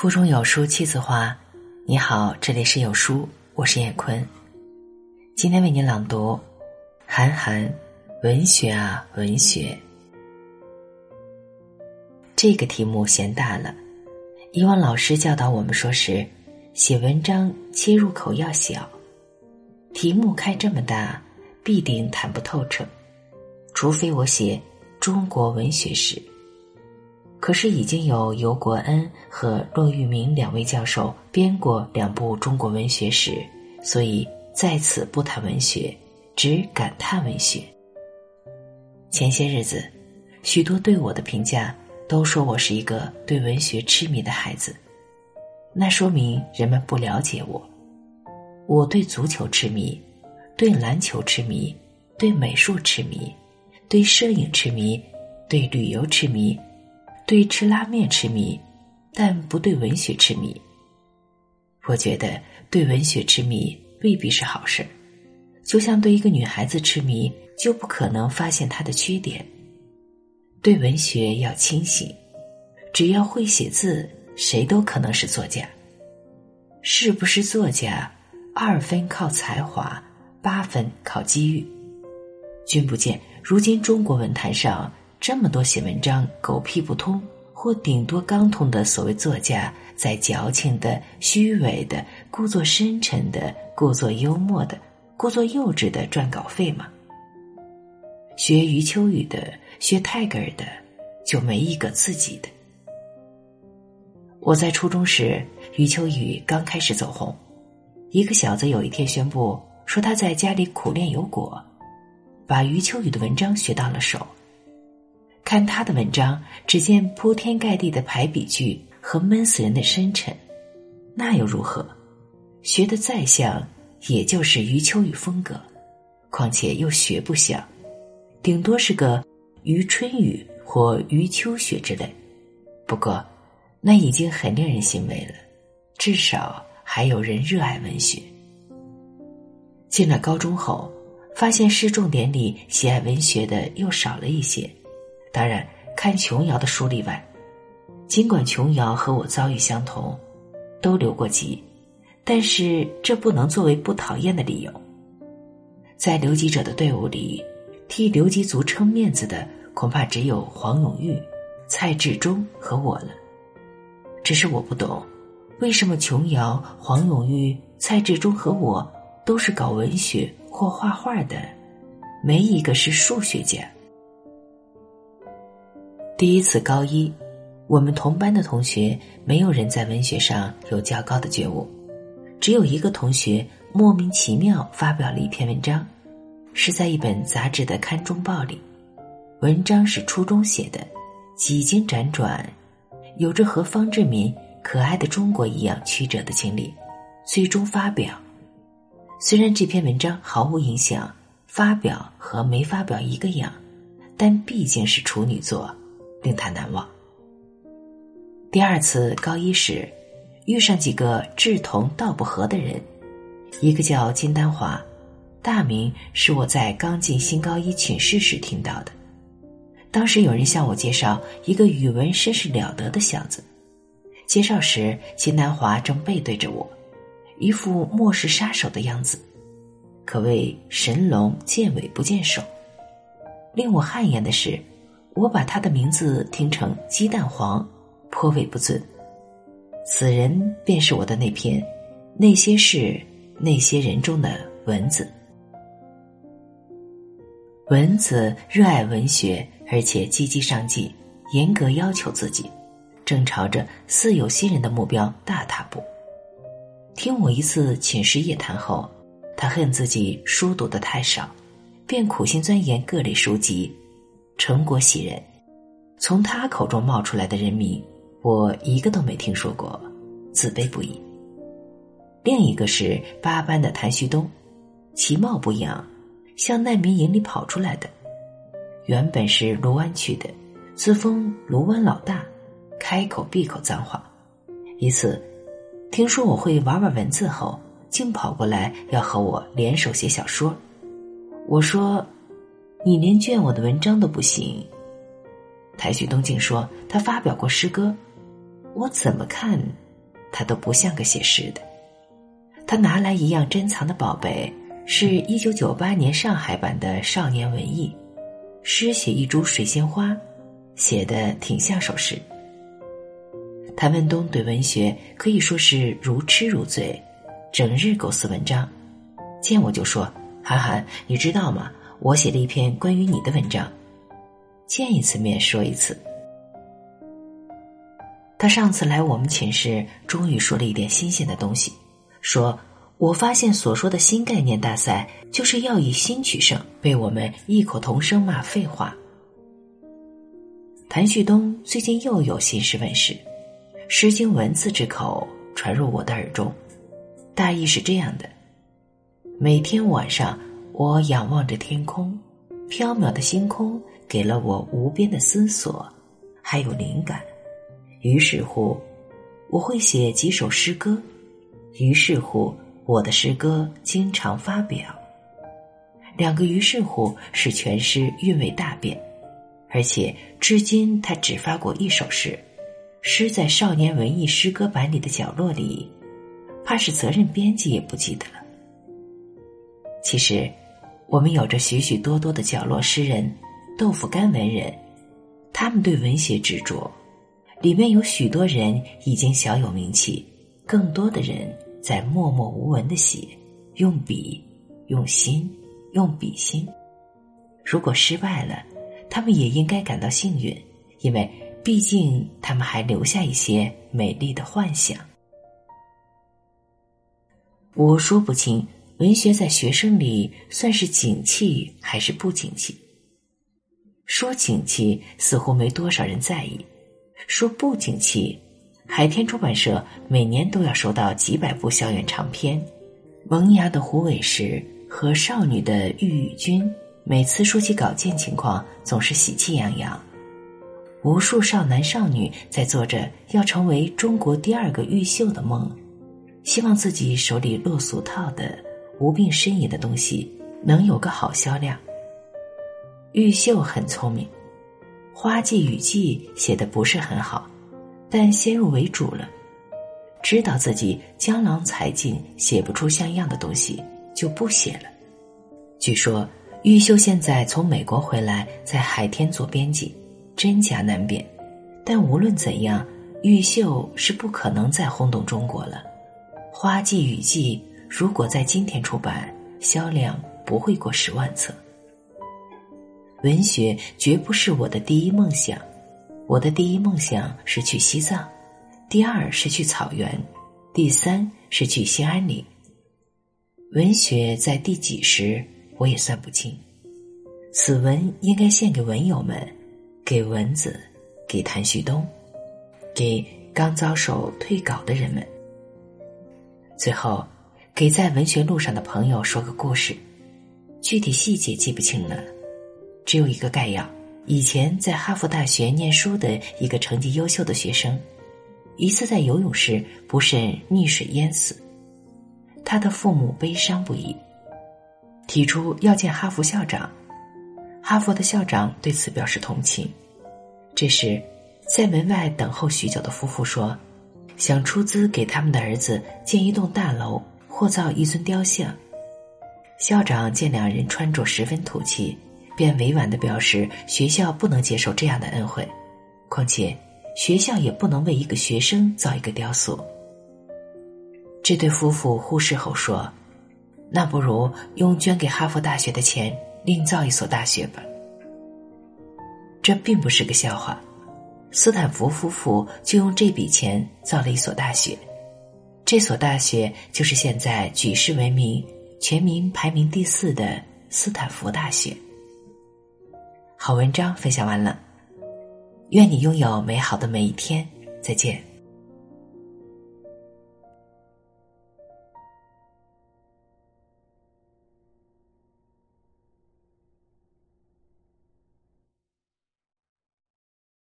腹中有书气自华。你好，这里是有书，我是叶坤。今天为您朗读：韩寒，文学啊，文学。这个题目嫌大了。以往老师教导我们说是，写文章切入口要小，题目开这么大，必定谈不透彻。除非我写中国文学史。可是已经有尤国恩和骆玉明两位教授编过两部中国文学史，所以在此不谈文学，只感叹文学。前些日子，许多对我的评价都说我是一个对文学痴迷的孩子，那说明人们不了解我。我对足球痴迷，对篮球痴迷，对美术痴迷，对摄影痴迷，对旅游痴迷。对吃拉面痴迷，但不对文学痴迷。我觉得对文学痴迷未必是好事就像对一个女孩子痴迷，就不可能发现她的缺点。对文学要清醒，只要会写字，谁都可能是作家。是不是作家，二分靠才华，八分靠机遇。君不见，如今中国文坛上。这么多写文章狗屁不通或顶多刚通的所谓作家，在矫情的、虚伪的、故作深沉的、故作幽默的、故作幼稚的赚稿费吗？学余秋雨的、学泰戈尔的，就没一个自己的。我在初中时，余秋雨刚开始走红，一个小子有一天宣布说他在家里苦练有果，把余秋雨的文章学到了手。看他的文章，只见铺天盖地的排比句和闷死人的深沉，那又如何？学的再像，也就是余秋雨风格，况且又学不像，顶多是个余春雨或余秋雪之类。不过，那已经很令人欣慰了，至少还有人热爱文学。进了高中后，发现市重点里喜爱文学的又少了一些。当然，看琼瑶的书例外。尽管琼瑶和我遭遇相同，都留过级，但是这不能作为不讨厌的理由。在留级者的队伍里，替留级族撑面子的恐怕只有黄永玉、蔡志忠和我了。只是我不懂，为什么琼瑶、黄永玉、蔡志忠和我都是搞文学或画画的，没一个是数学家。第一次高一，我们同班的同学没有人在文学上有较高的觉悟，只有一个同学莫名其妙发表了一篇文章，是在一本杂志的刊中报里。文章是初中写的，几经辗转，有着和方志敏《可爱的中国》一样曲折的经历，最终发表。虽然这篇文章毫无影响，发表和没发表一个样，但毕竟是处女作。令他难忘。第二次高一时，遇上几个志同道不合的人，一个叫金丹华，大名是我在刚进新高一寝室时听到的。当时有人向我介绍一个语文身世了得的小子，介绍时金丹华正背对着我，一副末世杀手的样子，可谓神龙见尾不见首。令我汗颜的是。我把他的名字听成鸡蛋黄，颇为不尊。此人便是我的那篇《那些事那些人》中的蚊子。蚊子热爱文学，而且积极上进，严格要求自己，正朝着似有新人的目标大踏步。听我一次寝室夜谈后，他恨自己书读的太少，便苦心钻研各类书籍。成果喜人，从他口中冒出来的人名，我一个都没听说过，自卑不已。另一个是八班的谭旭东，其貌不扬，像难民营里跑出来的，原本是卢湾区的，自封卢湾老大，开口闭口脏话。一次，听说我会玩玩文字后，竟跑过来要和我联手写小说。我说。你连卷我的文章都不行，台旭东竟说他发表过诗歌，我怎么看他都不像个写诗的。他拿来一样珍藏的宝贝，是一九九八年上海版的《少年文艺》，诗写一株水仙花，写的挺像首诗。谭文东对文学可以说是如痴如醉，整日构思文章，见我就说：“韩寒，你知道吗？我写了一篇关于你的文章。”见一次面说一次。他上次来我们寝室，终于说了一点新鲜的东西。说：“我发现所说的新概念大赛，就是要以新取胜。”被我们异口同声骂废话。谭旭东最近又有新诗问世，诗经文字之口传入我的耳中，大意是这样的：每天晚上，我仰望着天空，飘渺的星空给了我无边的思索，还有灵感。于是乎，我会写几首诗歌。于是乎，我的诗歌经常发表。两个于是乎使全诗韵味大变，而且至今他只发过一首诗，诗在少年文艺诗歌版里的角落里，怕是责任编辑也不记得了。其实，我们有着许许多多的角落诗人、豆腐干文人，他们对文学执着，里面有许多人已经小有名气，更多的人。在默默无闻的写，用笔，用心，用笔心。如果失败了，他们也应该感到幸运，因为毕竟他们还留下一些美丽的幻想。我说不清，文学在学生里算是景气还是不景气。说景气，似乎没多少人在意；说不景气。海天出版社每年都要收到几百部校园长篇，萌芽的胡伟石和少女的郁郁君，每次说起稿件情况，总是喜气洋洋。无数少男少女在做着要成为中国第二个玉秀的梦，希望自己手里落俗套的无病呻吟的东西能有个好销量。玉秀很聪明，《花季雨季》写的不是很好。但先入为主了，知道自己江郎才尽，写不出像样的东西，就不写了。据说玉秀现在从美国回来，在海天做编辑，真假难辨。但无论怎样，玉秀是不可能再轰动中国了。花季雨季如果在今天出版，销量不会过十万册。文学绝不是我的第一梦想。我的第一梦想是去西藏，第二是去草原，第三是去兴安岭。文学在第几时，我也算不清。此文应该献给文友们，给蚊子，给谭旭东，给刚遭受退稿的人们。最后，给在文学路上的朋友说个故事，具体细节记不清了，只有一个概要。以前在哈佛大学念书的一个成绩优秀的学生，一次在游泳时不慎溺水淹死，他的父母悲伤不已，提出要见哈佛校长。哈佛的校长对此表示同情。这时，在门外等候许久的夫妇说，想出资给他们的儿子建一栋大楼或造一尊雕像。校长见两人穿着十分土气。便委婉的表示，学校不能接受这样的恩惠，况且学校也不能为一个学生造一个雕塑。这对夫妇忽视后说：“那不如用捐给哈佛大学的钱另造一所大学吧。”这并不是个笑话，斯坦福夫妇就用这笔钱造了一所大学，这所大学就是现在举世闻名、全民排名第四的斯坦福大学。好文章分享完了，愿你拥有美好的每一天。再见。